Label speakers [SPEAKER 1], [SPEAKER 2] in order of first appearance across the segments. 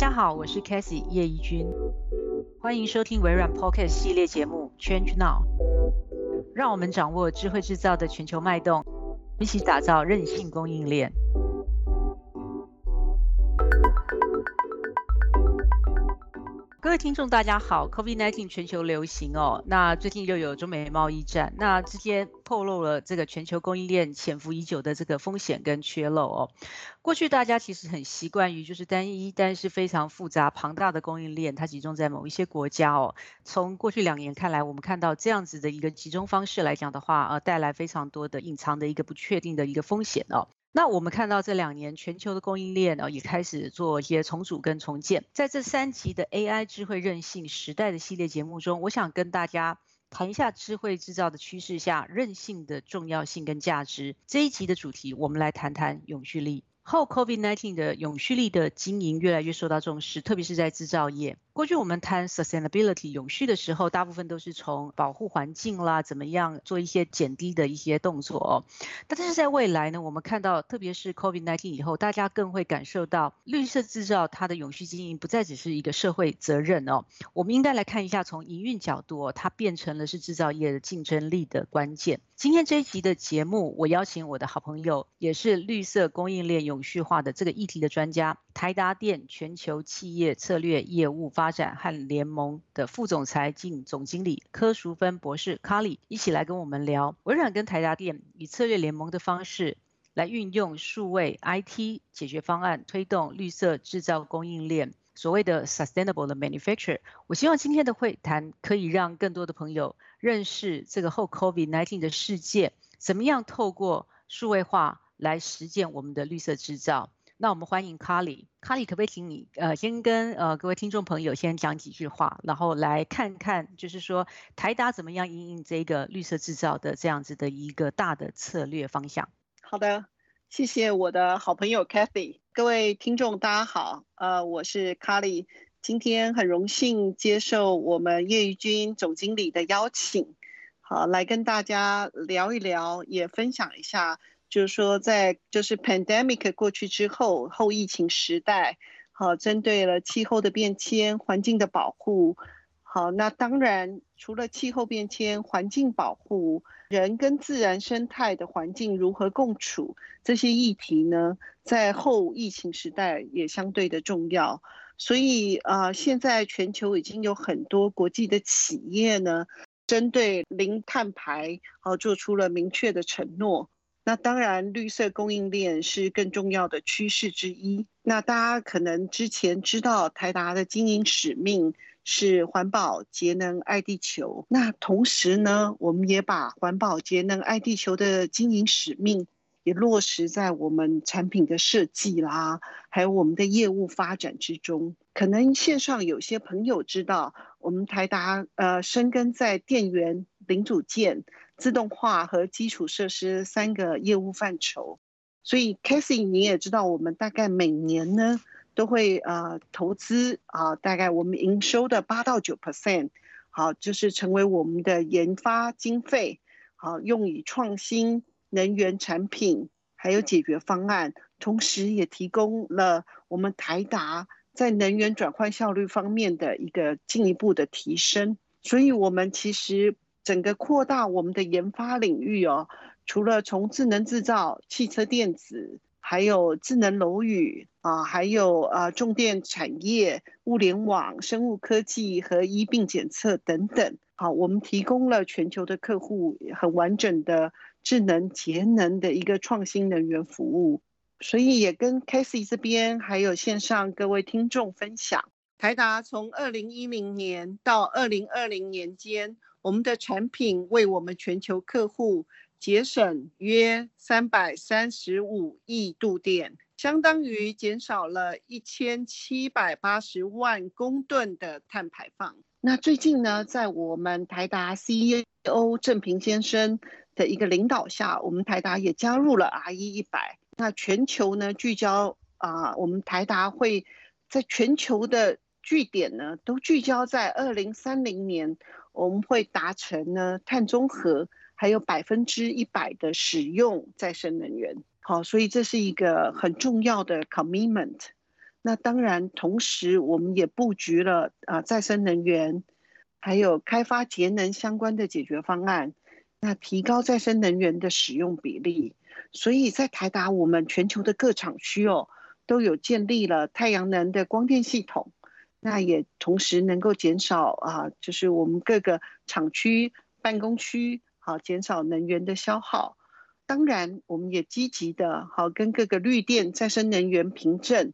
[SPEAKER 1] 大家好，我是 Cassie 叶怡君，欢迎收听微软 Pocket 系列节目 Change Now，让我们掌握智慧制造的全球脉动，一起打造韧性供应链。各位听众，大家好。COVID-19 全球流行哦，那最近又有中美贸易战，那之间透露了这个全球供应链潜伏已久的这个风险跟缺漏哦。过去大家其实很习惯于就是单一，但是非常复杂庞大的供应链，它集中在某一些国家哦。从过去两年看来，我们看到这样子的一个集中方式来讲的话，呃，带来非常多的隐藏的一个不确定的一个风险哦。那我们看到这两年全球的供应链呢，也开始做一些重组跟重建。在这三集的 AI 智慧韧性时代的系列节目中，我想跟大家谈一下智慧制造的趋势下韧性的重要性跟价值。这一集的主题，我们来谈谈永续力。后 COVID-19 的永续力的经营越来越受到重视，特别是在制造业。过去我们谈 sustainability 永续的时候，大部分都是从保护环境啦，怎么样做一些减低的一些动作哦。但是在未来呢，我们看到，特别是 COVID-19 以后，大家更会感受到绿色制造它的永续经营不再只是一个社会责任哦。我们应该来看一下，从营运角度，它变成了是制造业的竞争力的关键。今天这一集的节目，我邀请我的好朋友，也是绿色供应链永续化的这个议题的专家。台达电全球企业策略业务发发展和联盟的副总裁兼总经理柯淑芬博士卡里一起来跟我们聊微软跟台达电以策略联盟的方式来运用数位 IT 解决方案，推动绿色制造供应链，所谓的 sustainable 的 manufacture。我希望今天的会谈可以让更多的朋友认识这个后 COVID-19 的世界，怎么样透过数位化来实践我们的绿色制造。那我们欢迎卡里，卡里可不可以请你呃先跟呃各位听众朋友先讲几句话，然后来看看就是说台达怎么样应应这个绿色制造的这样子的一个大的策略方向。
[SPEAKER 2] 好的，谢谢我的好朋友 Kathy，各位听众大家好，呃我是卡里，今天很荣幸接受我们叶玉军总经理的邀请，好来跟大家聊一聊，也分享一下。就是说，在就是 pandemic 过去之后，后疫情时代，好，针对了气候的变迁、环境的保护，好，那当然除了气候变迁、环境保护，人跟自然生态的环境如何共处，这些议题呢，在后疫情时代也相对的重要。所以啊，现在全球已经有很多国际的企业呢，针对零碳排，好，做出了明确的承诺。那当然，绿色供应链是更重要的趋势之一。那大家可能之前知道，台达的经营使命是环保、节能、爱地球。那同时呢，我们也把环保、节能、爱地球的经营使命也落实在我们产品的设计啦，还有我们的业务发展之中。可能线上有些朋友知道，我们台达呃，深耕在电源、零组件。自动化和基础设施三个业务范畴，所以 Casey 你也知道，我们大概每年呢都会呃投资啊，大概我们营收的八到九 percent，好，就是成为我们的研发经费，好，用以创新能源产品还有解决方案，同时也提供了我们台达在能源转换效率方面的一个进一步的提升，所以我们其实。整个扩大我们的研发领域哦，除了从智能制造、汽车电子，还有智能楼宇啊，还有啊重电产业、物联网、生物科技和医病检测等等。好，我们提供了全球的客户很完整的智能节能的一个创新能源服务，所以也跟 Casey 这边还有线上各位听众分享，台达从二零一零年到二零二零年间。我们的产品为我们全球客户节省约三百三十五亿度电，相当于减少了一千七百八十万公吨的碳排放。那最近呢，在我们台达 CEO 郑平先生的一个领导下，我们台达也加入了 RE 一百。那全球呢聚焦啊，我们台达会在全球的据点呢都聚焦在二零三零年。我们会达成呢碳中和，还有百分之一百的使用再生能源。好，所以这是一个很重要的 commitment。那当然，同时我们也布局了啊再生能源，还有开发节能相关的解决方案，那提高再生能源的使用比例。所以在台达，我们全球的各厂区哦，都有建立了太阳能的光电系统，那也同时能够减少啊，就是我们各个厂区、办公区好减少能源的消耗。当然，我们也积极的好跟各个绿电再生能源凭证。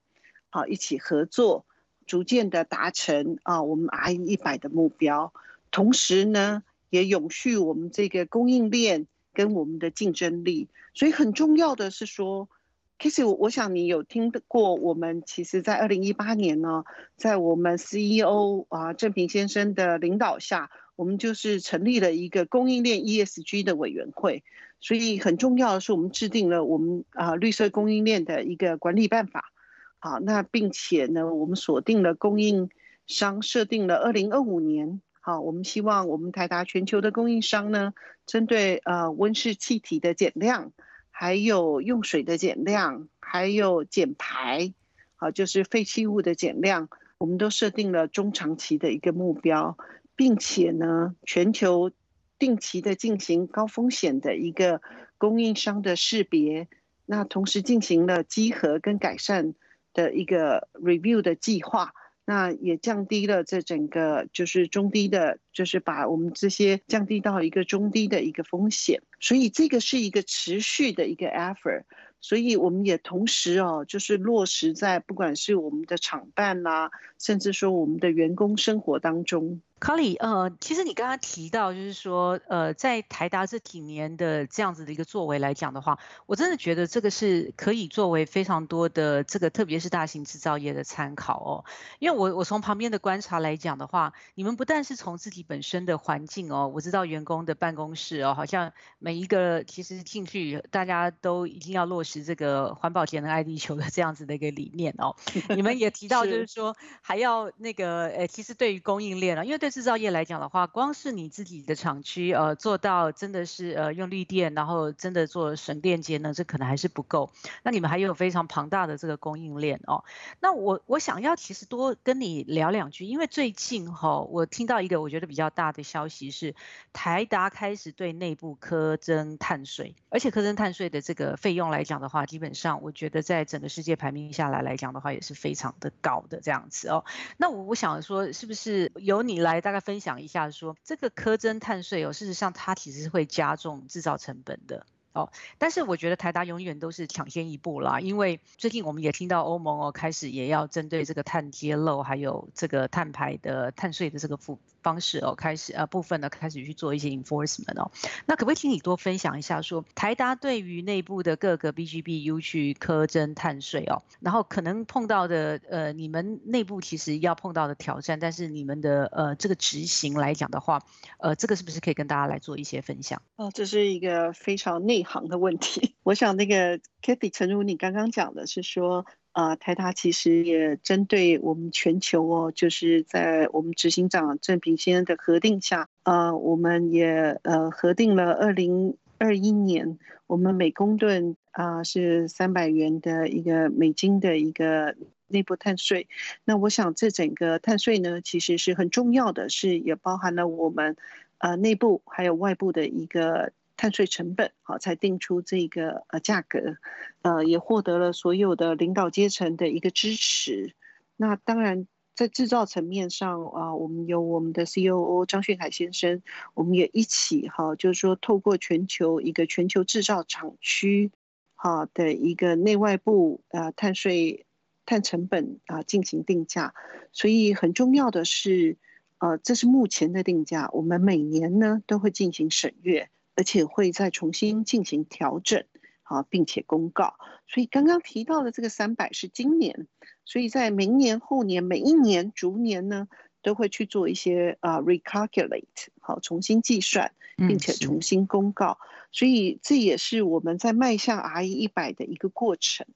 [SPEAKER 2] 好，一起合作，逐渐的达成啊，我们 I 一百的目标。同时呢，也永续我们这个供应链跟我们的竞争力。所以很重要的是说 k i s s 我我想你有听过，我们其实在二零一八年呢，在我们 CEO 啊郑平先生的领导下，我们就是成立了一个供应链 ESG 的委员会。所以很重要的是，我们制定了我们啊绿色供应链的一个管理办法。好，那并且呢，我们锁定了供应商，设定了二零二五年。好，我们希望我们台达全球的供应商呢，针对呃温室气体的减量，还有用水的减量，还有减排，好，就是废弃物的减量，我们都设定了中长期的一个目标，并且呢，全球定期的进行高风险的一个供应商的识别，那同时进行了集合跟改善。的一个 review 的计划，那也降低了这整个就是中低的，就是把我们这些降低到一个中低的一个风险，所以这个是一个持续的一个 effort，所以我们也同时哦，就是落实在不管是我们的厂办啦，甚至说我们的员工生活当中。
[SPEAKER 1] 卡里，呃，其实你刚刚提到，就是说，呃，在台达这几年的这样子的一个作为来讲的话，我真的觉得这个是可以作为非常多的这个，特别是大型制造业的参考哦。因为我我从旁边的观察来讲的话，你们不但是从自己本身的环境哦，我知道员工的办公室哦，好像每一个其实进去大家都一定要落实这个环保节能爱地球的这样子的一个理念哦。你们也提到就是说，还要那个，呃，其实对于供应链啊，因为对制造业来讲的话，光是你自己的厂区，呃，做到真的是呃用绿电，然后真的做省电节能，这可能还是不够。那你们还有非常庞大的这个供应链哦。那我我想要其实多跟你聊两句，因为最近哈，我听到一个我觉得比较大的消息是，台达开始对内部苛征碳税，而且苛征碳税的这个费用来讲的话，基本上我觉得在整个世界排名下来来讲的话，也是非常的高的这样子哦。那我我想说，是不是由你来？来大概分享一下，说这个苛征碳税哦，事实上它其实是会加重制造成本的哦。但是我觉得台达永远都是抢先一步啦，因为最近我们也听到欧盟哦开始也要针对这个碳揭露还有这个碳排的碳税的这个负。方式哦，开始呃部分呢开始去做一些 enforcement 哦，那可不可以请你多分享一下，说台达对于内部的各个 BGBU 去苛征碳税哦，然后可能碰到的呃你们内部其实要碰到的挑战，但是你们的呃这个执行来讲的话，呃这个是不是可以跟大家来做一些分享？
[SPEAKER 2] 哦，这是一个非常内行的问题，我想那个 Kathy 陈如你刚刚讲的是说。啊，台达其实也针对我们全球哦，就是在我们执行长郑平先生的核定下，呃，我们也呃核定了二零二一年，我们每公吨啊是三百元的一个美金的一个内部碳税。那我想这整个碳税呢，其实是很重要的，是也包含了我们呃内部还有外部的一个。碳税成本好，才定出这个呃价格，呃，也获得了所有的领导阶层的一个支持。那当然，在制造层面上啊，我们有我们的 COO 张训海先生，我们也一起哈，就是说透过全球一个全球制造厂区哈的一个内外部啊碳税碳成本啊进行定价。所以很重要的是，呃，这是目前的定价，我们每年呢都会进行审阅。而且会再重新进行调整，好，并且公告。所以刚刚提到的这个三百是今年，所以在明年、后年每一年逐年呢，都会去做一些啊 recalculate，好，重新计算，并且重新公告。所以这也是我们在迈向 R 一百的一个过程。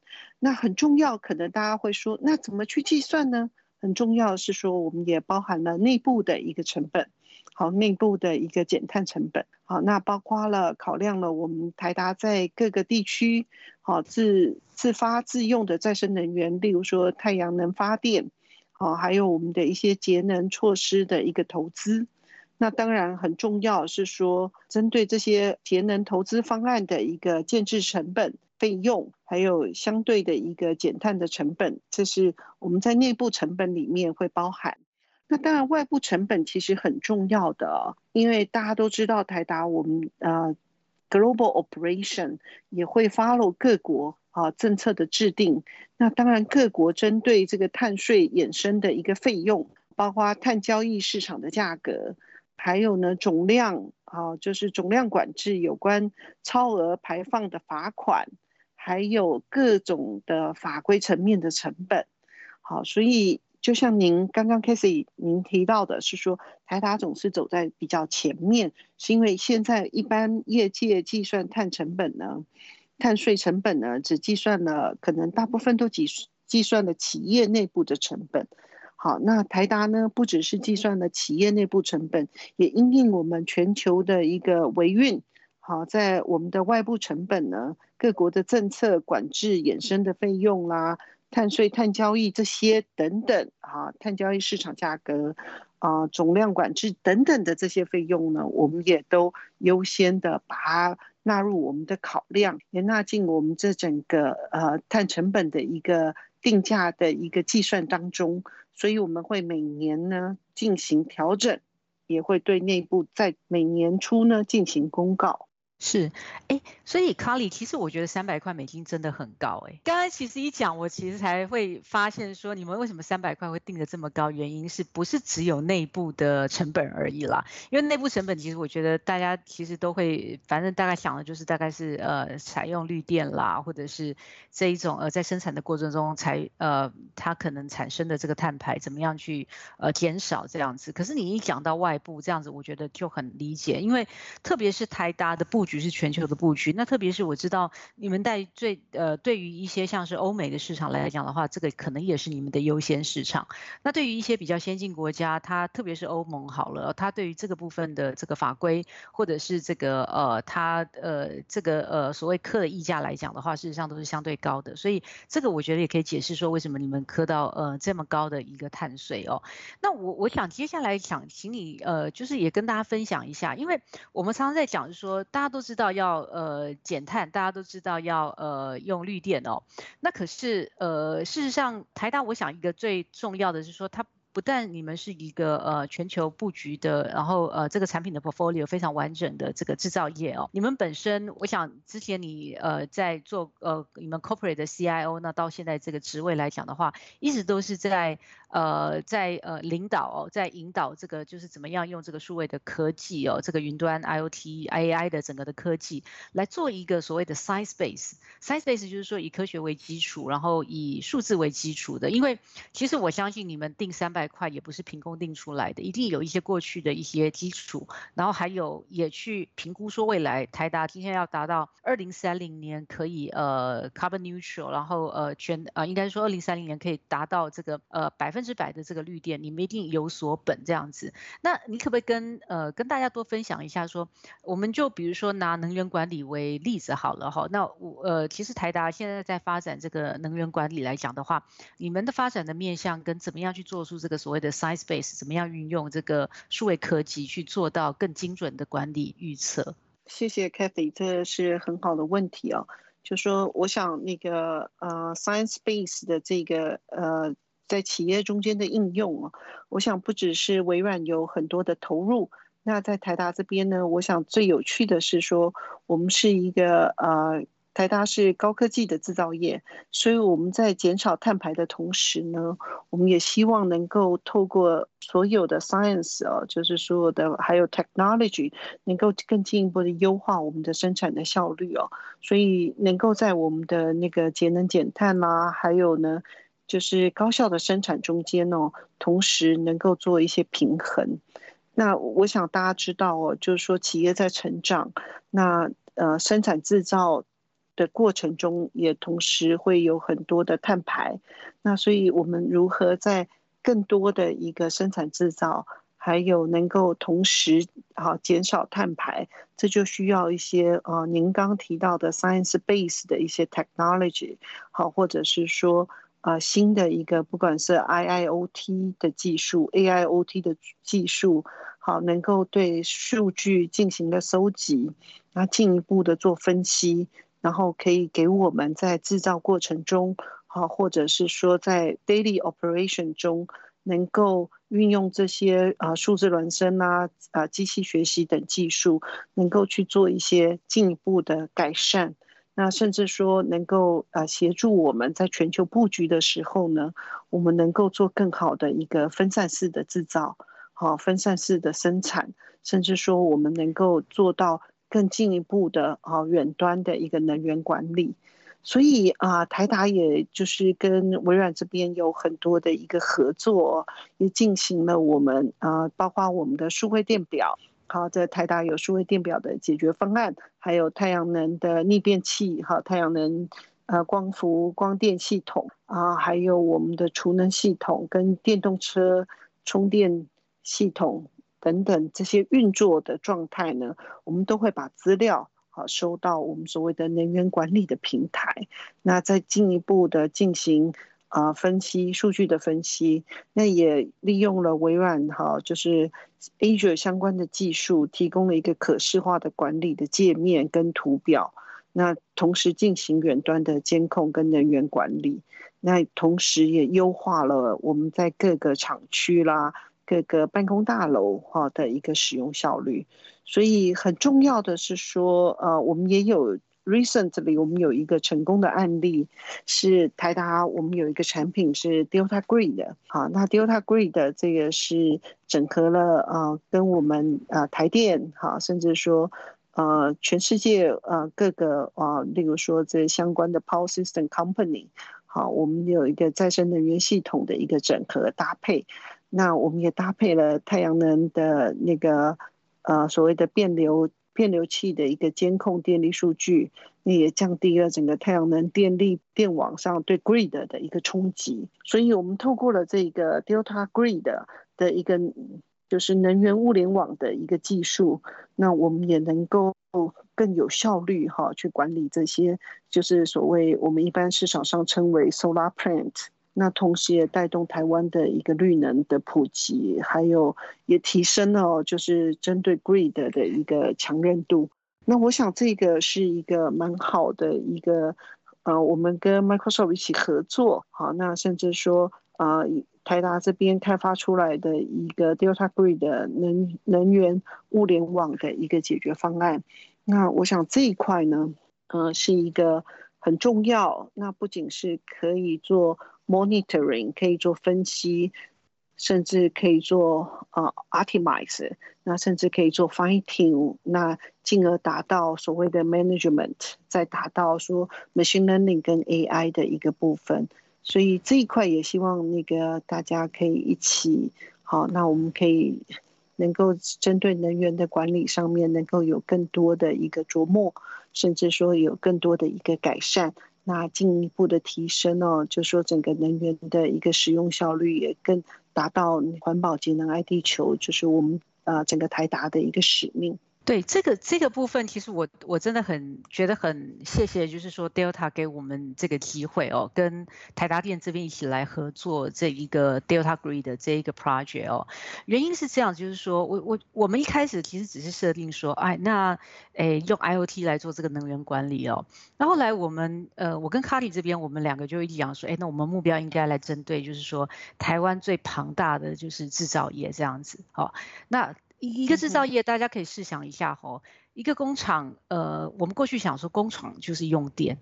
[SPEAKER 2] 那很重要，可能大家会说，那怎么去计算呢？很重要是说，我们也包含了内部的一个成本。好内部的一个减碳成本。好，那包括了考量了我们台达在各个地区，好自自发自用的再生能源，例如说太阳能发电，好，还有我们的一些节能措施的一个投资。那当然很重要是说，针对这些节能投资方案的一个建制成本。费用还有相对的一个减碳的成本，这是我们在内部成本里面会包含。那当然，外部成本其实很重要的，因为大家都知道台达我们呃 global operation 也会 follow 各国啊政策的制定。那当然，各国针对这个碳税衍生的一个费用，包括碳交易市场的价格，还有呢总量啊，就是总量管制有关超额排放的罚款。还有各种的法规层面的成本，好，所以就像您刚刚 Casey 您提到的是说，台达总是走在比较前面，是因为现在一般业界计算碳成本呢，碳税成本呢，只计算了可能大部分都计计算了企业内部的成本，好，那台达呢，不只是计算了企业内部成本，也因应我们全球的一个维运。好，在我们的外部成本呢，各国的政策管制衍生的费用啦，碳税、碳交易这些等等，啊，碳交易市场价格，啊，总量管制等等的这些费用呢，我们也都优先的把它纳入我们的考量，也纳进我们这整个呃碳成本的一个定价的一个计算当中，所以我们会每年呢进行调整，也会对内部在每年初呢进行公告。
[SPEAKER 1] 是，哎，所以卡里，其实我觉得三百块美金真的很高，哎，刚刚其实一讲，我其实才会发现说，你们为什么三百块会定的这么高？原因是不是只有内部的成本而已啦？因为内部成本其实我觉得大家其实都会，反正大概想的就是大概是呃采用绿电啦，或者是这一种呃在生产的过程中才呃它可能产生的这个碳排怎么样去呃减少这样子。可是你一讲到外部这样子，我觉得就很理解，因为特别是台达的布。局是全球的布局，那特别是我知道你们在最呃，对于一些像是欧美的市场来讲的话，这个可能也是你们的优先市场。那对于一些比较先进国家，它特别是欧盟好了，它对于这个部分的这个法规或者是这个呃，它呃这个呃所谓科的溢价来讲的话，事实上都是相对高的。所以这个我觉得也可以解释说为什么你们磕到呃这么高的一个碳税哦。那我我想接下来想请你呃，就是也跟大家分享一下，因为我们常常在讲是说大家都。都知道要呃减碳，大家都知道要呃用绿电哦。那可是呃事实上台大，我想一个最重要的是说它。不但你们是一个呃全球布局的，然后呃这个产品的 portfolio 非常完整的这个制造业哦，你们本身我想之前你呃在做呃你们 corporate 的 CIO，那到现在这个职位来讲的话，一直都是在呃在呃领导，在引导这个就是怎么样用这个数位的科技哦，这个云端 IOT AI 的整个的科技来做一个所谓的 science base，science base 就是说以科学为基础，然后以数字为基础的，因为其实我相信你们定三百。块也不是凭空定出来的，一定有一些过去的一些基础，然后还有也去评估说未来台达今天要达到二零三零年可以呃 carbon neutral，然后呃全呃应该说二零三零年可以达到这个呃百分之百的这个绿电，你们一定有所本这样子。那你可不可以跟呃跟大家多分享一下说，我们就比如说拿能源管理为例子好了哈，那我呃其实台达现在在发展这个能源管理来讲的话，你们的发展的面向跟怎么样去做出这个。所谓的 science base 怎么样运用这个数位科技去做到更精准的管理预测？
[SPEAKER 2] 谢谢 Kathy，这是很好的问题哦。就说我想那个呃 science base 的这个呃在企业中间的应用啊，我想不只是微软有很多的投入，那在台达这边呢，我想最有趣的是说我们是一个呃。台达是高科技的制造业，所以我们在减少碳排的同时呢，我们也希望能够透过所有的 science 哦，就是所有的还有 technology，能够更进一步的优化我们的生产的效率哦，所以能够在我们的那个节能减碳啦，还有呢，就是高效的生产中间哦，同时能够做一些平衡。那我想大家知道哦，就是说企业在成长，那呃生产制造。的过程中，也同时会有很多的碳排。那所以，我们如何在更多的一个生产制造，还有能够同时啊减少碳排，这就需要一些啊您刚提到的 science base 的一些 technology，好，或者是说啊新的一个不管是 IIoT 的技术、AIoT 的技术，好，能够对数据进行了收集，那进一步的做分析，然后可以给我们在制造过程中，好，或者是说在 daily operation 中。能够运用这些啊数字孪生啊啊机器学习等技术，能够去做一些进一步的改善。那甚至说能够啊协助我们在全球布局的时候呢，我们能够做更好的一个分散式的制造，好分散式的生产，甚至说我们能够做到更进一步的啊远端的一个能源管理。所以啊，台达也就是跟微软这边有很多的一个合作，也进行了我们啊，包括我们的数位电表，好，在台达有数位电表的解决方案，还有太阳能的逆变器，哈，太阳能呃光伏光电系统啊，还有我们的储能系统跟电动车充电系统等等这些运作的状态呢，我们都会把资料。好，收到我们所谓的能源管理的平台，那再进一步的进行啊分析数据的分析，那也利用了微软哈，就是 Azure 相关的技术，提供了一个可视化的管理的界面跟图表，那同时进行远端的监控跟能源管理，那同时也优化了我们在各个厂区啦。各个办公大楼哈的一个使用效率，所以很重要的是说，呃，我们也有 recently 我们有一个成功的案例，是台达，我们有一个产品是 Delta Grid，好，那 Delta Grid 这个是整合了呃跟我们呃台电哈，甚至说呃全世界呃各个啊，例如说这相关的 Power System Company，好，我们有一个再生能源系统的一个整合搭配。那我们也搭配了太阳能的那个呃所谓的变流变流器的一个监控电力数据，那也降低了整个太阳能电力电网上对 grid 的一个冲击。所以我们透过了这个 Delta Grid 的一个就是能源物联网的一个技术，那我们也能够更有效率哈去管理这些就是所谓我们一般市场上称为 solar plant。那同时也带动台湾的一个绿能的普及，还有也提升了就是针对 grid 的一个强韧度。那我想这个是一个蛮好的一个，呃，我们跟 Microsoft 一起合作，好，那甚至说啊，台达这边开发出来的一个 Delta Grid 能能源物联网的一个解决方案。那我想这一块呢，呃，是一个很重要。那不仅是可以做。Monitoring 可以做分析，甚至可以做呃 optimize，那甚至可以做 fine tune，那进而达到所谓的 management，再达到说 machine learning 跟 AI 的一个部分。所以这一块也希望那个大家可以一起好，那我们可以能够针对能源的管理上面能够有更多的一个琢磨，甚至说有更多的一个改善。那进一步的提升哦，就说整个能源的一个使用效率也更达到环保节能爱地球，就是我们呃整个台达的一个使命。
[SPEAKER 1] 对这个这个部分，其实我我真的很觉得很谢谢，就是说 Delta 给我们这个机会哦，跟台达电这边一起来合作这一个 Delta Grid 的这一个 project 哦。原因是这样，就是说我我我们一开始其实只是设定说，哎，那诶用 IOT 来做这个能源管理哦。那后来我们呃，我跟 cali 这边，我们两个就一讲说，哎，那我们目标应该来针对，就是说台湾最庞大的就是制造业这样子，好，那。一个制造业，大家可以试想一下哦，一个工厂，呃，我们过去想说工厂就是用电。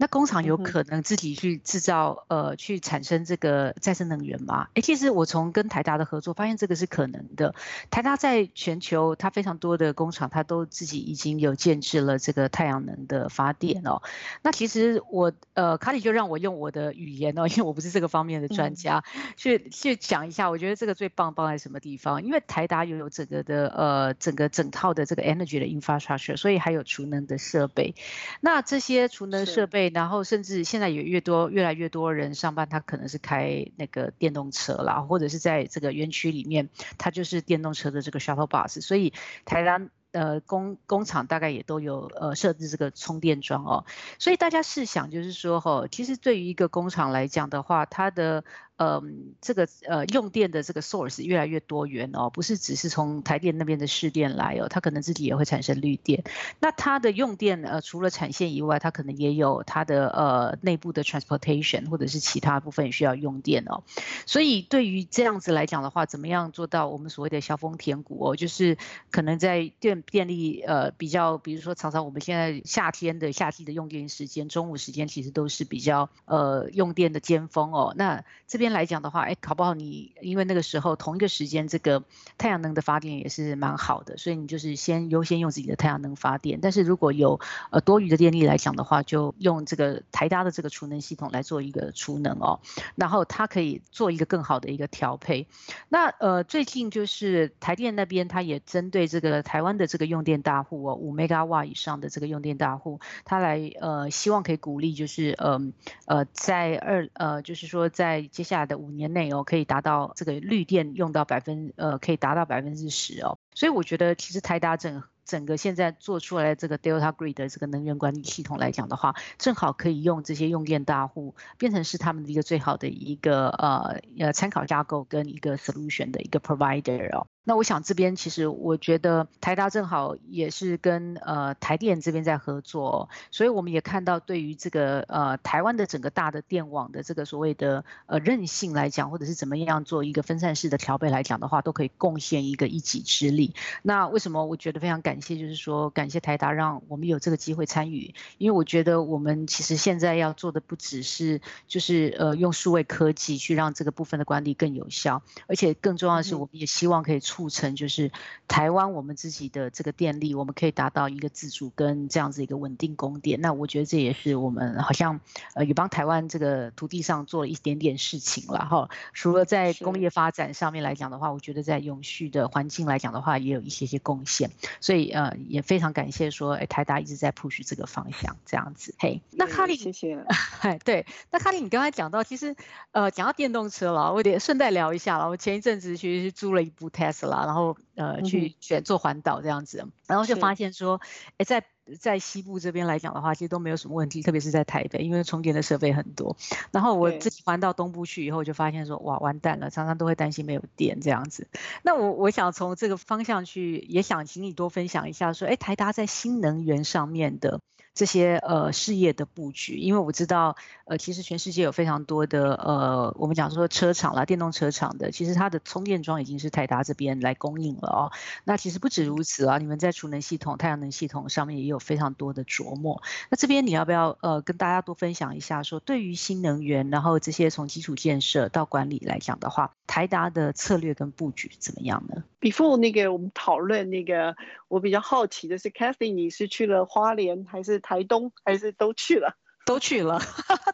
[SPEAKER 1] 那工厂有可能自己去制造，呃，去产生这个再生能源吗？哎，其实我从跟台达的合作发现这个是可能的。台达在全球，它非常多的工厂，它都自己已经有建制了这个太阳能的发电哦。那其实我，呃，卡里就让我用我的语言哦，因为我不是这个方面的专家，去去讲一下。我觉得这个最棒棒在什么地方？因为台达拥有整个的，呃，整个整套的这个 energy 的 infrastructure，所以还有储能的设备。那这些储能设备。然后甚至现在也越多越来越多人上班，他可能是开那个电动车啦，或者是在这个园区里面，他就是电动车的这个 shuttle bus，所以台湾。呃，工工厂大概也都有呃设置这个充电桩哦，所以大家试想，就是说哈，其实对于一个工厂来讲的话，它的嗯，这个呃用电的这个 source 越来越多元哦，不是只是从台电那边的市电来哦，它可能自己也会产生绿电。那它的用电呃，除了产线以外，它可能也有它的呃内部的 transportation 或者是其他部分需要用电哦。所以对于这样子来讲的话，怎么样做到我们所谓的削峰填谷哦，就是可能在电电力呃比较，比如说常常我们现在夏天的夏季的用电时间，中午时间其实都是比较呃用电的尖峰哦。那这边。来讲的话，哎，考不好你因为那个时候同一个时间，这个太阳能的发电也是蛮好的，所以你就是先优先用自己的太阳能发电。但是如果有呃多余的电力来讲的话，就用这个台达的这个储能系统来做一个储能哦，然后它可以做一个更好的一个调配。那呃最近就是台电那边，它也针对这个台湾的这个用电大户哦，五 mega 瓦以上的这个用电大户，它来呃希望可以鼓励就是嗯呃在二呃就是说在接下来。的五年内哦，可以达到这个绿电用到百分呃，可以达到百分之十哦，所以我觉得其实台达整整个现在做出来这个 Delta Grid 的这个能源管理系统来讲的话，正好可以用这些用电大户变成是他们的一个最好的一个呃呃参考架构跟一个 solution 的一个 provider 哦。那我想这边其实我觉得台达正好也是跟呃台电这边在合作，所以我们也看到对于这个呃台湾的整个大的电网的这个所谓的呃韧性来讲，或者是怎么样做一个分散式的调配来讲的话，都可以贡献一个一己之力。那为什么我觉得非常感谢，就是说感谢台达让我们有这个机会参与，因为我觉得我们其实现在要做的不只是就是呃用数位科技去让这个部分的管理更有效，而且更重要的是，我们也希望可以。促成就是台湾我们自己的这个电力，我们可以达到一个自主跟这样子一个稳定供电。那我觉得这也是我们好像呃也帮台湾这个土地上做了一点点事情了哈。除了在工业发展上面来讲的话，我觉得在永续的环境来讲的话，也有一些些贡献。所以呃也非常感谢说，哎台达一直在 push 这个方向这样子。嘿，那卡利
[SPEAKER 2] 谢谢。
[SPEAKER 1] 哎 对，那卡利你刚才讲到，其实呃讲到电动车了，我得顺带聊一下了。我前一阵子其实是租了一部 Tesla。啦，然后呃去选做环岛这样子，然后就发现说，哎，在在西部这边来讲的话，其实都没有什么问题，特别是在台北，因为充电的设备很多。然后我自己环到东部去以后，就发现说，哇，完蛋了，常常都会担心没有电这样子。那我我想从这个方向去，也想请你多分享一下，说，哎，台达在新能源上面的。这些呃事业的布局，因为我知道，呃，其实全世界有非常多的呃，我们讲说车厂啦，电动车厂的，其实它的充电桩已经是台达这边来供应了哦。那其实不止如此啊，你们在储能系统、太阳能系统上面也有非常多的琢磨。那这边你要不要呃跟大家多分享一下，说对于新能源，然后这些从基础建设到管理来讲的话，台达的策略跟布局怎么样呢
[SPEAKER 2] ？Before 那个我们讨论那个，我比较好奇的是，Kathy，你是去了花莲还是？台东还是都去了，
[SPEAKER 1] 都去了，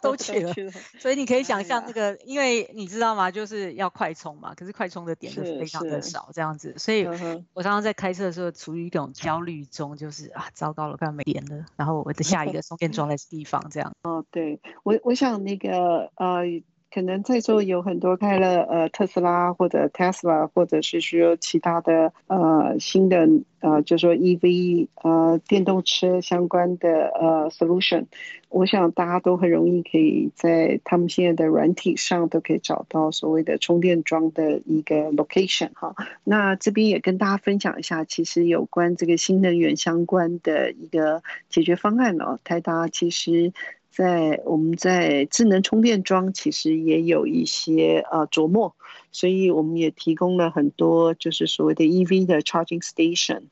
[SPEAKER 1] 都去了。所以你可以想象那个，因为你知道吗？就是要快充嘛，可是快充的点是非常的少，这样子。所以我常常在开车的时候处于一种焦虑中，就是啊，糟糕了，快没电了。然后我的下一个充电桩在地方这样。
[SPEAKER 2] 哦，对我，我想那个呃。可能在座有很多开了呃特斯拉或者 Tesla，或者是说其他的呃新的呃，就说 EV 呃电动车相关的呃 solution，我想大家都很容易可以在他们现在的软体上都可以找到所谓的充电桩的一个 location 哈。那这边也跟大家分享一下，其实有关这个新能源相关的一个解决方案哦，台达其实。在我们在智能充电桩其实也有一些呃琢磨，所以我们也提供了很多就是所谓的 EV 的 charging station。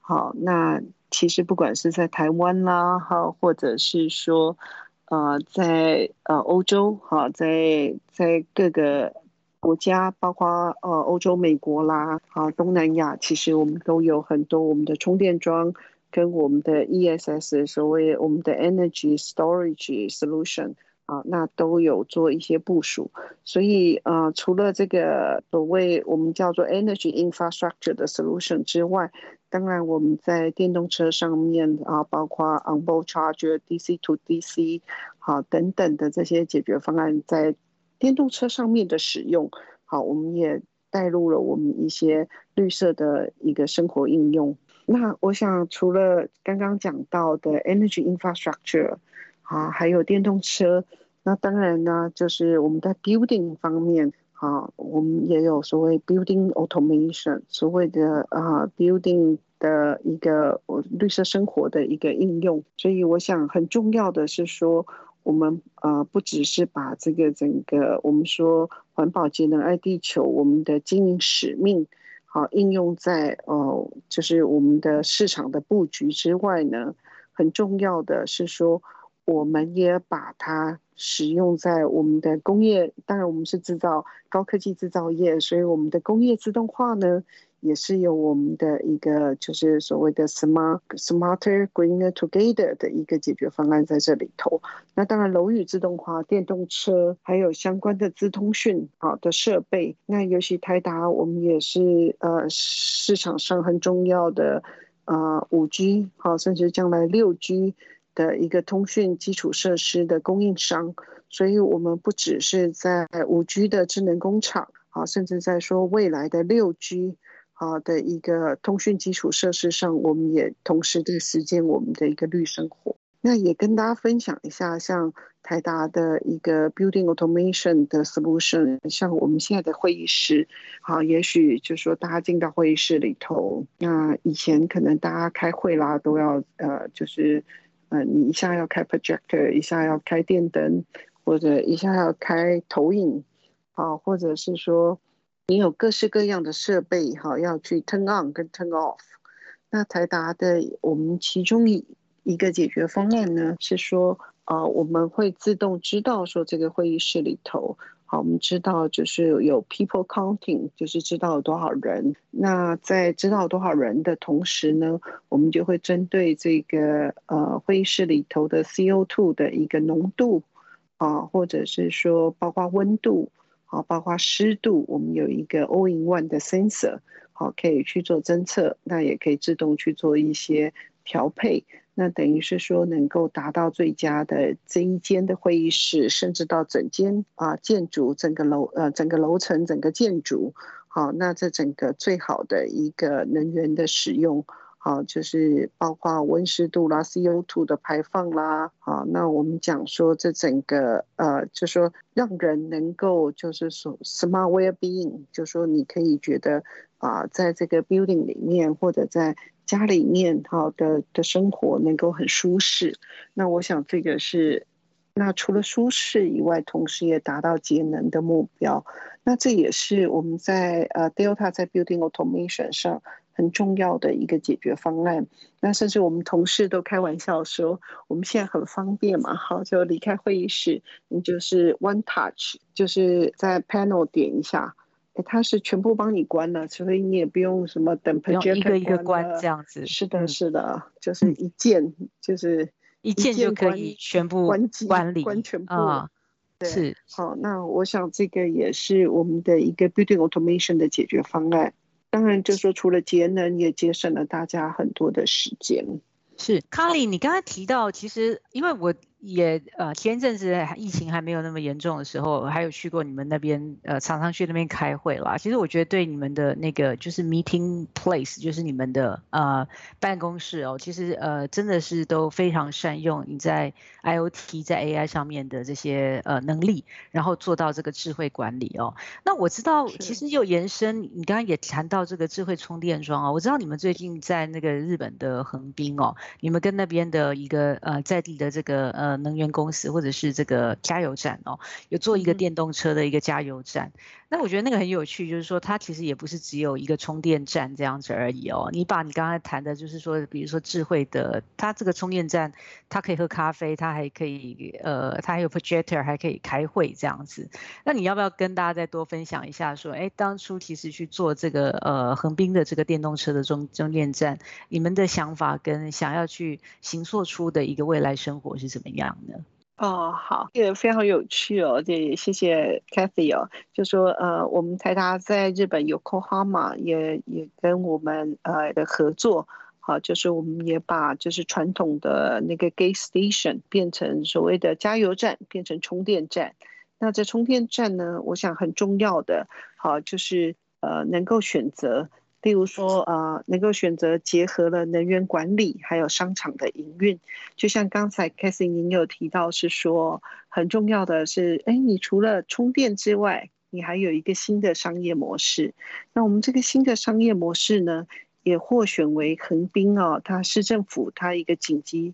[SPEAKER 2] 好，那其实不管是在台湾啦，哈，或者是说呃在呃欧洲，哈，在在各个国家，包括呃欧洲、美国啦，啊东南亚，其实我们都有很多我们的充电桩。跟我们的 ESS 所谓我们的 Energy Storage Solution 啊，那都有做一些部署。所以呃，除了这个所谓我们叫做 Energy Infrastructure 的 Solution 之外，当然我们在电动车上面啊，包括 onboard charger、DC to DC 好等等的这些解决方案，在电动车上面的使用，好，我们也带入了我们一些绿色的一个生活应用。那我想除了刚刚讲到的 energy infrastructure 啊，还有电动车，那当然呢，就是我们在 building 方面。啊，我们也有所谓 building automation，所谓的啊 building 的一个绿色生活的一个应用。所以我想很重要的是说，我们呃不只是把这个整个我们说环保节能爱地球我们的经营使命，好应用在哦就是我们的市场的布局之外呢，很重要的是说。我们也把它使用在我们的工业，当然我们是制造高科技制造业，所以我们的工业自动化呢，也是有我们的一个就是所谓的 smart smarter greener together 的一个解决方案在这里头。那当然楼宇自动化、电动车，还有相关的资通讯好的设备。那尤其台达，我们也是呃市场上很重要的呃五 G 好，甚至将来六 G。的一个通讯基础设施的供应商，所以我们不只是在五 G 的智能工厂，好，甚至在说未来的六 G，啊的一个通讯基础设施上，我们也同时在实践我们的一个绿生活。那也跟大家分享一下，像台达的一个 Building Automation 的 Solution，像我们现在的会议室，好，也许就说大家进到会议室里头，那以前可能大家开会啦，都要呃，就是。嗯，你一下要开 projector，一下要开电灯，或者一下要开投影，啊，或者是说你有各式各样的设备，哈，要去 turn on 跟 turn off。那台达的我们其中一一个解决方案呢，是说，啊，我们会自动知道说这个会议室里头。好，我们知道就是有 people counting，就是知道有多少人。那在知道多少人的同时呢，我们就会针对这个呃会议室里头的 CO2 的一个浓度啊，或者是说包括温度啊，包括湿度，我们有一个 all in one 的 sensor，好，可以去做侦测，那也可以自动去做一些调配。那等于是说，能够达到最佳的这一间的会议室，甚至到整间啊建筑，整个楼呃整个楼层整个建筑，好，那这整个最好的一个能源的使用，好，就是包括温湿度啦、CO2 的排放啦，好，那我们讲说这整个呃，就说让人能够就是说 smart well-being，就说你可以觉得啊，在这个 building 里面或者在家里面好的的生活能够很舒适，那我想这个是，那除了舒适以外，同时也达到节能的目标。那这也是我们在呃 Delta 在 Building Automation 上很重要的一个解决方案。那甚至我们同事都开玩笑说，我们现在很方便嘛，好就离开会议室，你就是 One Touch，就是在 Panel 点一下。它是全部帮你关了，所以你也不用什么等 project
[SPEAKER 1] 一个一个关这样子。
[SPEAKER 2] 是的，是的，就是一键，就是
[SPEAKER 1] 一键就可以全部
[SPEAKER 2] 关
[SPEAKER 1] 管理
[SPEAKER 2] 关全部
[SPEAKER 1] 啊。
[SPEAKER 2] 是好，那我想这个也是我们的一个 building automation 的解决方案。当然，就说除了节能，也节省了大家很多的时间。
[SPEAKER 1] 是康利，你刚才提到，其实因为我。也呃，前一阵子疫情还没有那么严重的时候，还有去过你们那边呃，常常去那边开会啦。其实我觉得对你们的那个就是 meeting place，就是你们的呃办公室哦，其实呃真的是都非常善用你在 IOT 在 AI 上面的这些呃能力，然后做到这个智慧管理哦。那我知道其实又延伸，你刚刚也谈到这个智慧充电桩哦，我知道你们最近在那个日本的横滨哦，你们跟那边的一个呃在地的这个呃。能源公司或者是这个加油站哦，有做一个电动车的一个加油站。那我觉得那个很有趣，就是说它其实也不是只有一个充电站这样子而已哦。你把你刚才谈的，就是说，比如说智慧的，它这个充电站，它可以喝咖啡，它还可以呃，它还有 projector，还可以开会这样子。那你要不要跟大家再多分享一下，说，哎，当初其实去做这个呃横滨的这个电动车的中充电站，你们的想法跟想要去行塑出的一个未来生活是怎么样的？
[SPEAKER 2] 哦，好，也非常有趣哦，也谢谢 Kathy 哦，就说呃，我们台达在日本有 Yokohama 也也跟我们呃的合作，好，就是我们也把就是传统的那个 gas station 变成所谓的加油站，变成充电站。那这充电站呢，我想很重要的，好，就是呃能够选择。例如说，呃，能够选择结合了能源管理，还有商场的营运，就像刚才 Cassie 您有提到，是说很重要的是，哎，你除了充电之外，你还有一个新的商业模式。那我们这个新的商业模式呢，也获选为横滨哦，它市政府它一个紧急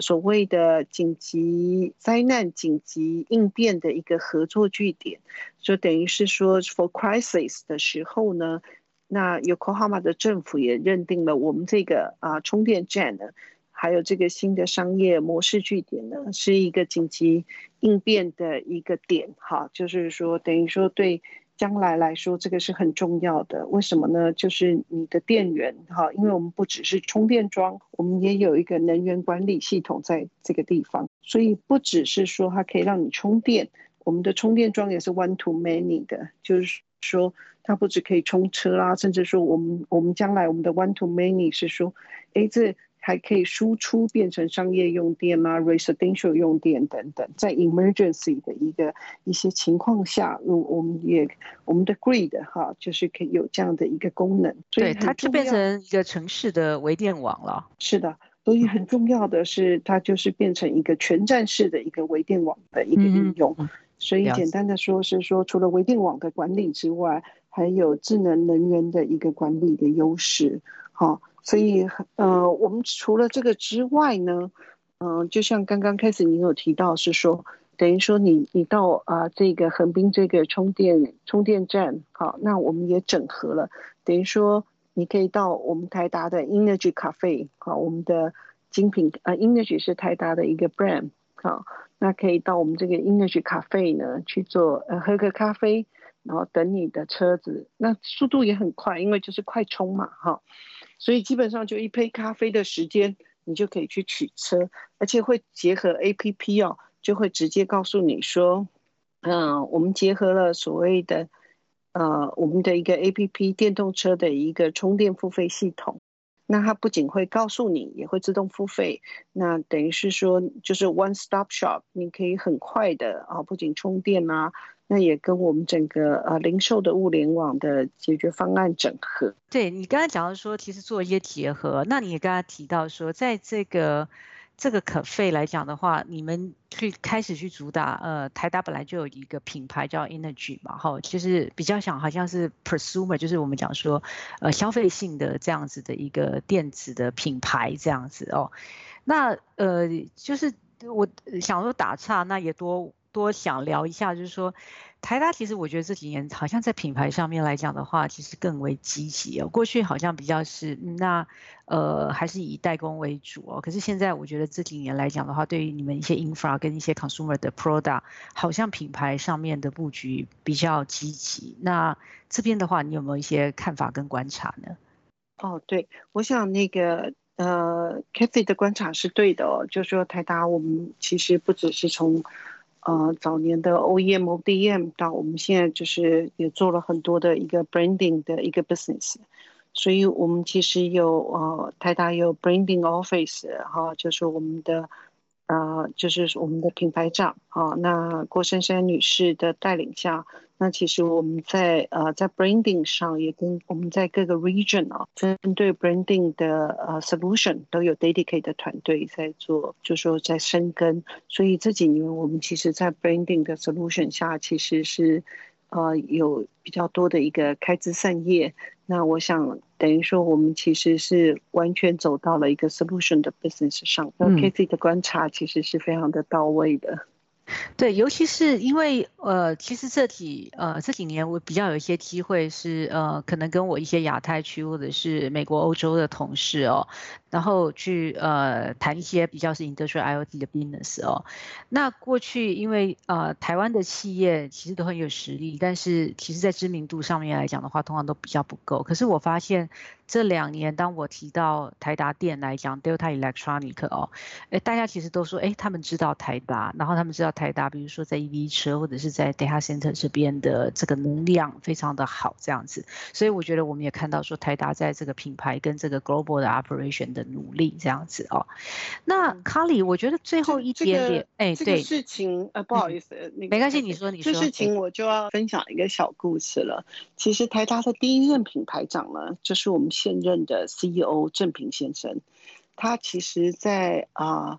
[SPEAKER 2] 所谓的紧急灾难紧急应变的一个合作据点，就等于是说 for crisis 的时候呢。那 Yokohama 的政府也认定了我们这个啊充电站呢，还有这个新的商业模式据点呢，是一个紧急应变的一个点哈，就是说等于说对将来来说这个是很重要的。为什么呢？就是你的电源哈，因为我们不只是充电桩，我们也有一个能源管理系统在这个地方，所以不只是说它可以让你充电，我们的充电桩也是 one to many 的，就是说。它不止可以充车啦，甚至说我们我们将来我们的 one to many 是说，哎，这还可以输出变成商业用电啊，residential 用电等等，在 emergency 的一个一些情况下，我我们也我们的 grid 哈，就是可以有这样的一个功能。
[SPEAKER 1] 对，它就变成一个城市的微电网了。
[SPEAKER 2] 是的，所以很重要的是，它就是变成一个全站式的一个微电网的一个应用。所以简单的说是说，除了微电网的管理之外，还有智能能源的一个管理的优势，好，所以呃，我们除了这个之外呢，嗯，就像刚刚开始您有提到是说，等于说你你到啊这个横滨这个充电充电站，好，那我们也整合了，等于说你可以到我们台达的 Energy Cafe，好，我们的精品啊 Energy 是台达的一个 brand，好，那可以到我们这个 Energy Cafe 呢去做呃喝个咖啡。然后等你的车子，那速度也很快，因为就是快充嘛，哈，所以基本上就一杯咖啡的时间，你就可以去取车，而且会结合 A P P 哦，就会直接告诉你说，嗯，我们结合了所谓的，呃，我们的一个 A P P 电动车的一个充电付费系统，那它不仅会告诉你，也会自动付费，那等于是说就是 One Stop Shop，你可以很快的啊，不仅充电啊。那也跟我们整个呃零售的物联网的解决方案整合。
[SPEAKER 1] 对你刚才讲到说，其实做一些结合。那你也刚才提到说，在这个这个可费来讲的话，你们去开始去主打呃台达本来就有一个品牌叫 Energy 嘛，哈，就是比较想好像是 Prosumer，就是我们讲说呃消费性的这样子的一个电子的品牌这样子哦。那呃就是我想说打岔，那也多。多想聊一下，就是说，台达其实我觉得这几年好像在品牌上面来讲的话，其实更为积极哦。过去好像比较是那呃还是以代工为主哦，可是现在我觉得这几年来讲的话，对于你们一些 infra 跟一些 consumer 的 product，好像品牌上面的布局比较积极。那这边的话，你有没有一些看法跟观察呢？
[SPEAKER 2] 哦，对，我想那个呃 k a t h y 的观察是对的哦，就是说台达我们其实不只是从呃，早年的 OEM、ODM 到我们现在就是也做了很多的一个 branding 的一个 business，所以我们其实有呃台大有 branding office 哈，就是我们的。呃，就是我们的品牌长啊，那郭珊珊女士的带领下，那其实我们在呃在 branding 上也跟我们在各个 region 啊，针对 branding 的呃 solution 都有 dedicated 团队在做，就说在深耕。所以这几年我们其实，在 branding 的 solution 下，其实是呃有比较多的一个开枝散叶。那我想。等于说，我们其实是完全走到了一个 solution 的 business 上。那 Kathy 的观察其实是非常的到位的。
[SPEAKER 1] 对，尤其是因为呃，其实这几呃这几年我比较有一些机会是呃，可能跟我一些亚太区或者是美国、欧洲的同事哦，然后去呃谈一些比较是 industrial IoT 的 business 哦。那过去因为呃台湾的企业其实都很有实力，但是其实在知名度上面来讲的话，通常都比较不够。可是我发现这两年，当我提到台达电来讲，Delta Electronic 哦，哎，大家其实都说哎，他们知道台达，然后他们知道台达。比如说在 EV 车或者是在 data center 这边的这个能量非常的好，这样子，所以我觉得我们也看到说台达在这个品牌跟这个 global 的 operation 的努力这样子哦。那卡里，我觉得最后一点点，哎，对，
[SPEAKER 2] 事情呃不好意思，
[SPEAKER 1] 没关系，你说你说。
[SPEAKER 2] 这事情我就要分享一个小故事了。其实台达的第一任品牌长呢，就是我们现任的 CEO 郑平先生，他其实在啊。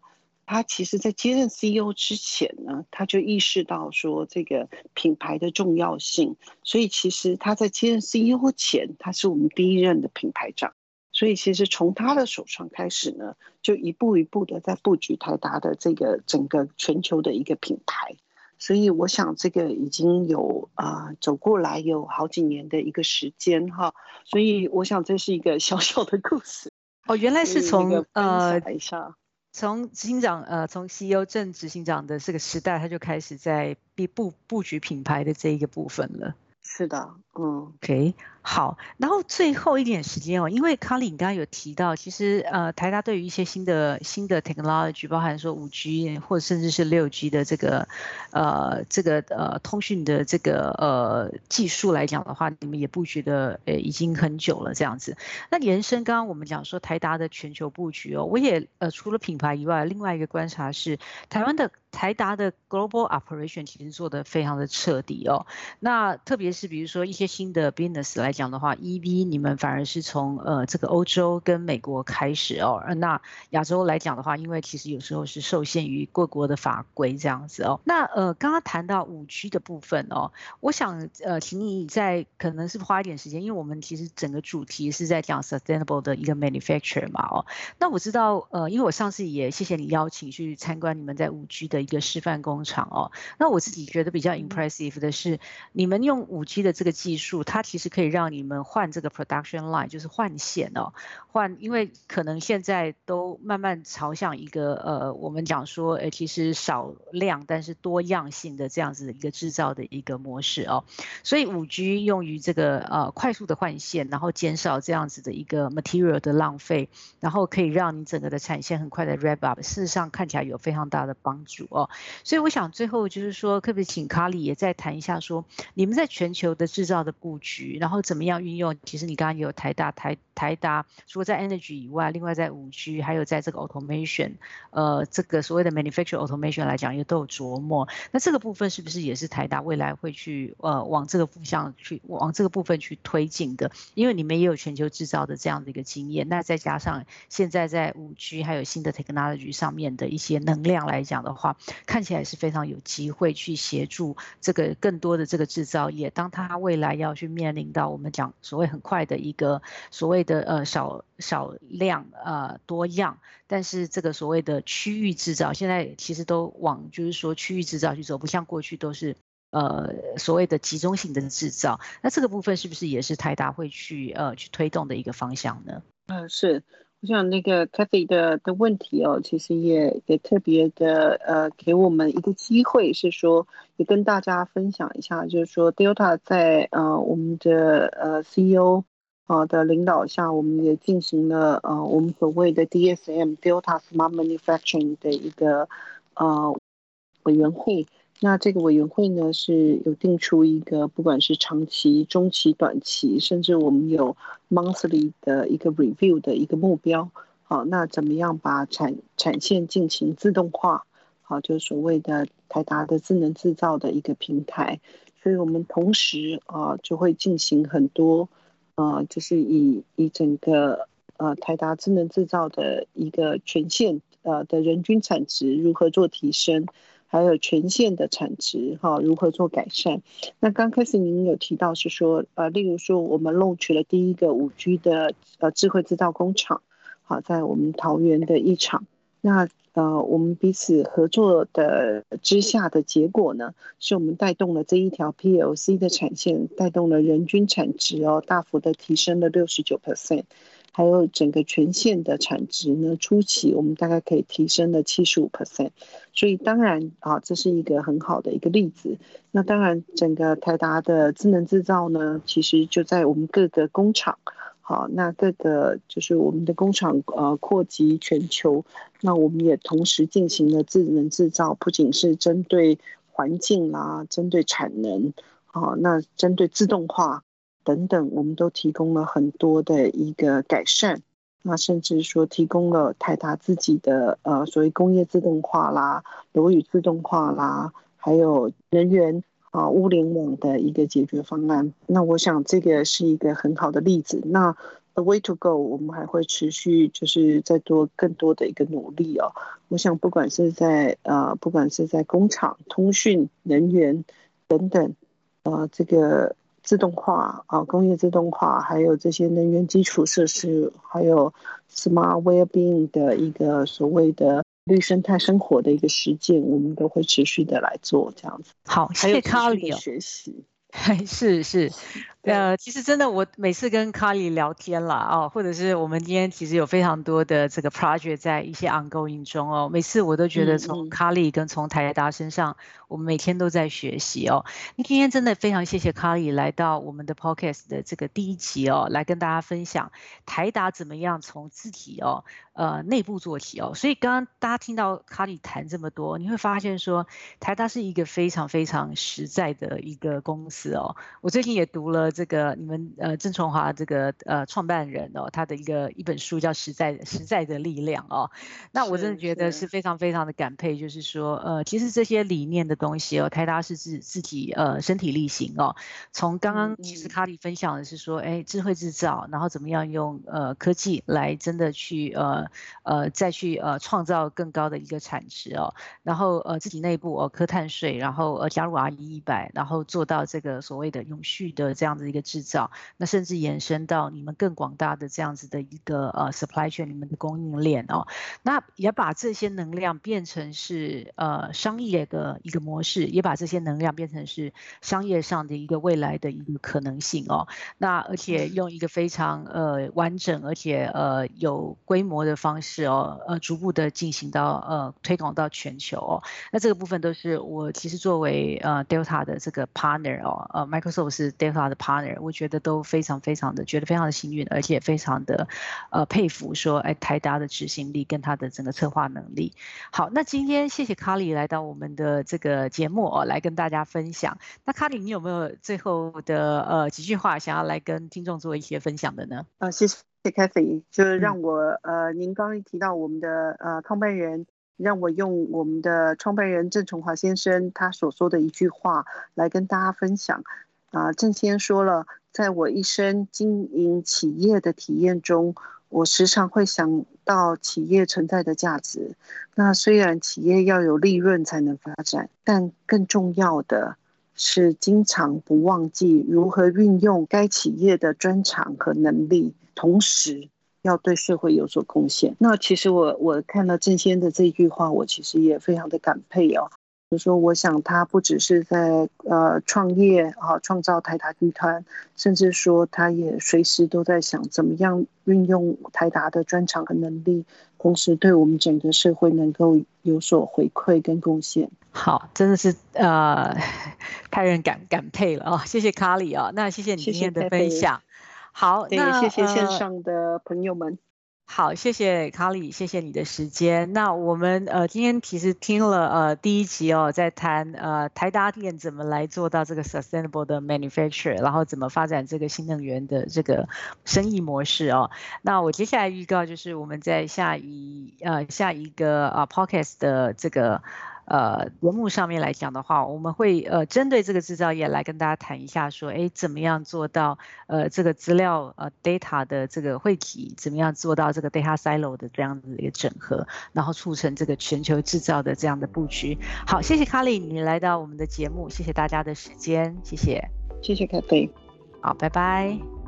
[SPEAKER 2] 他其实，在接任 CEO 之前呢，他就意识到说这个品牌的重要性，所以其实他在接任 CEO 前，他是我们第一任的品牌长，所以其实从他的手上开始呢，就一步一步的在布局台达的这个整个全球的一个品牌，所以我想这个已经有啊走过来有好几年的一个时间哈，所以我想这是一个小小的故事
[SPEAKER 1] 哦，原来是从呃
[SPEAKER 2] 一下。
[SPEAKER 1] 从执行长，呃，从 CEO 正执行长的这个时代，他就开始在布布布局品牌的这一个部分了。
[SPEAKER 2] 是的，嗯
[SPEAKER 1] ，OK。好，然后最后一点时间哦，因为康里你刚刚有提到，其实呃台大对于一些新的新的 technology，包含说五 G 或甚至是六 G 的这个呃这个呃通讯的这个呃技术来讲的话，你们也布局的呃已经很久了这样子。那延伸刚刚我们讲说台达的全球布局哦，我也呃除了品牌以外，另外一个观察是台湾的台达的 global operation 其实做的非常的彻底哦。那特别是比如说一些新的 business 来。讲的话，EV 你们反而是从呃这个欧洲跟美国开始哦，那亚洲来讲的话，因为其实有时候是受限于各国的法规这样子哦。那呃刚刚谈到五 G 的部分哦，我想呃请你在可能是花一点时间，因为我们其实整个主题是在讲 sustainable 的一个 manufacture 嘛哦。那我知道呃，因为我上次也谢谢你邀请去参观你们在五 G 的一个示范工厂哦。那我自己觉得比较 impressive 的是，你们用五 G 的这个技术，它其实可以让你们换这个 production line，就是换线哦，换，因为可能现在都慢慢朝向一个呃，我们讲说，呃，其实少量但是多样性的这样子的一个制造的一个模式哦，所以五 G 用于这个呃快速的换线，然后减少这样子的一个 material 的浪费，然后可以让你整个的产线很快的 wrap up，事实上看起来有非常大的帮助哦，所以我想最后就是说，可不可以请卡里也再谈一下说，你们在全球的制造的布局，然后怎么样运用？其实你刚刚也有台大台台达，除了在 energy 以外，另外在五 G，还有在这个 automation，呃，这个所谓的 manufacturing automation 来讲，也都有琢磨。那这个部分是不是也是台大未来会去呃往这个方向去往这个部分去推进的？因为你们也有全球制造的这样的一个经验，那再加上现在在五 G 还有新的 technology 上面的一些能量来讲的话，看起来是非常有机会去协助这个更多的这个制造业，当它未来还要去面临到。我们讲所谓很快的一个所谓的呃少少量呃多样，但是这个所谓的区域制造，现在其实都往就是说区域制造去走，不像过去都是呃所谓的集中性的制造。那这个部分是不是也是台达会去呃去推动的一个方向呢？
[SPEAKER 2] 嗯，是。我想那个 Kathy 的的问题哦，其实也也特别的呃，给我们一个机会，是说也跟大家分享一下，就是说 Delta 在呃我们的呃 CEO 啊的领导下，我们也进行了呃我们所谓的 DSM Delta Smart Manufacturing 的一个呃委员会。那这个委员会呢是有定出一个，不管是长期、中期、短期，甚至我们有 monthly 的一个 review 的一个目标。好，那怎么样把产产线进行自动化？好，就所谓的台达的智能制造的一个平台。所以我们同时啊就会进行很多，呃，就是以以整个呃台达智能制造的一个全线呃的人均产值如何做提升。还有全线的产值哈，如何做改善？那刚开始您有提到是说，呃，例如说我们弄取了第一个五 G 的呃智慧制造工厂，好，在我们桃园的一厂。那呃，我们彼此合作的之下的结果呢，是我们带动了这一条 PLC 的产线，带动了人均产值哦，大幅的提升了六十九 percent，还有整个全线的产值呢，初期我们大概可以提升了七十五 percent，所以当然啊，这是一个很好的一个例子。那当然，整个台达的智能制造呢，其实就在我们各个工厂。好，那各个就是我们的工厂呃扩及全球，那我们也同时进行了智能制造，不仅是针对环境啦，针对产能，啊，那针对自动化等等，我们都提供了很多的一个改善，那甚至说提供了台达自己的呃所谓工业自动化啦、楼宇自动化啦，还有人员。啊，物联网的一个解决方案，那我想这个是一个很好的例子。那 the way to go，我们还会持续就是在做更多的一个努力哦。我想不管是在呃，不管是在工厂、通讯、能源等等，呃，这个自动化啊，工业自动化，还有这些能源基础设施，还有 smart well-being 的一个所谓的。绿生态生活的一个实践，我们都会持续的来做这样子。
[SPEAKER 1] 好，谢谢卡里
[SPEAKER 2] 学习。
[SPEAKER 1] 是 是，呃，其实真的，我每次跟卡里聊天了哦，或者是我们今天其实有非常多的这个 project 在一些 ongoing 中哦，每次我都觉得从卡里跟从台达身上，我们每天都在学习哦。那今天真的非常谢谢卡里来到我们的 podcast 的这个第一集哦，来跟大家分享台达怎么样从自己哦，呃，内部做起哦。所以刚刚大家听到卡里谈这么多，你会发现说台达是一个非常非常实在的一个公司。哦，我最近也读了这个你们呃郑崇华这个呃创办人哦，他的一个一本书叫《实在实在的力量》哦，那我真的觉得是非常非常的感佩，就是说呃其实这些理念的东西哦，台达是自自己呃身体力行哦，从刚刚其实卡里分享的是说，哎智慧制造，然后怎么样用呃科技来真的去呃呃再去呃创造更高的一个产值哦，然后呃自己内部哦科碳税，然后呃加入 R E 一百，然后做到这个。的所谓的永续的这样子一个制造，那甚至延伸到你们更广大的这样子的一个呃 supply chain，你们的供应链哦，那也把这些能量变成是呃商业的一个模式，也把这些能量变成是商业上的一个未来的一个可能性哦。那而且用一个非常呃完整而且呃有规模的方式哦，呃逐步的进行到呃推广到全球哦。那这个部分都是我其实作为呃 Delta 的这个 partner 哦。呃，Microsoft 是 Delta 的 partner，我觉得都非常非常的觉得非常的幸运，而且非常的呃佩服，说哎台达的执行力跟他的整个策划能力。好，那今天谢谢卡里来到我们的这个节目哦，来跟大家分享。那卡里，你有没有最后的呃几句话想要来跟听众做一些分享的呢？
[SPEAKER 2] 啊，谢谢 Kathy，就是让我呃，您刚刚提到我们的呃创办人。让我用我们的创办人郑崇华先生他所说的一句话来跟大家分享。啊，郑先说了，在我一生经营企业的体验中，我时常会想到企业存在的价值。那虽然企业要有利润才能发展，但更重要的是经常不忘记如何运用该企业的专长和能力，同时。要对社会有所贡献。那其实我我看到郑先的这句话，我其实也非常的感佩哦。就说我想他不只是在呃创业啊，创造台达集团，甚至说他也随时都在想怎么样运用台达的专长和能力，同时对我们整个社会能够有所回馈跟贡献。
[SPEAKER 1] 好，真的是呃 太人感感佩了啊！谢谢卡里啊，那谢谢你今天的分享。好，那
[SPEAKER 2] 谢谢线上的朋友们。
[SPEAKER 1] 好，谢谢卡里，谢谢你的时间。那我们呃今天其实听了呃第一集哦，在谈呃台达电怎么来做到这个 sustainable 的 manufacture，然后怎么发展这个新能源的这个生意模式哦。那我接下来预告就是我们在下一呃下一个啊 podcast 的这个。呃，节目上面来讲的话，我们会呃针对这个制造业来跟大家谈一下，说，哎，怎么样做到呃这个资料呃 data 的这个汇集，怎么样做到这个 data silo 的这样子一个整合，然后促成这个全球制造的这样的布局。好，谢谢卡莉，你来到我们的节目，谢谢大家的时间，谢谢，
[SPEAKER 2] 谢谢凯菲，
[SPEAKER 1] 好，拜拜。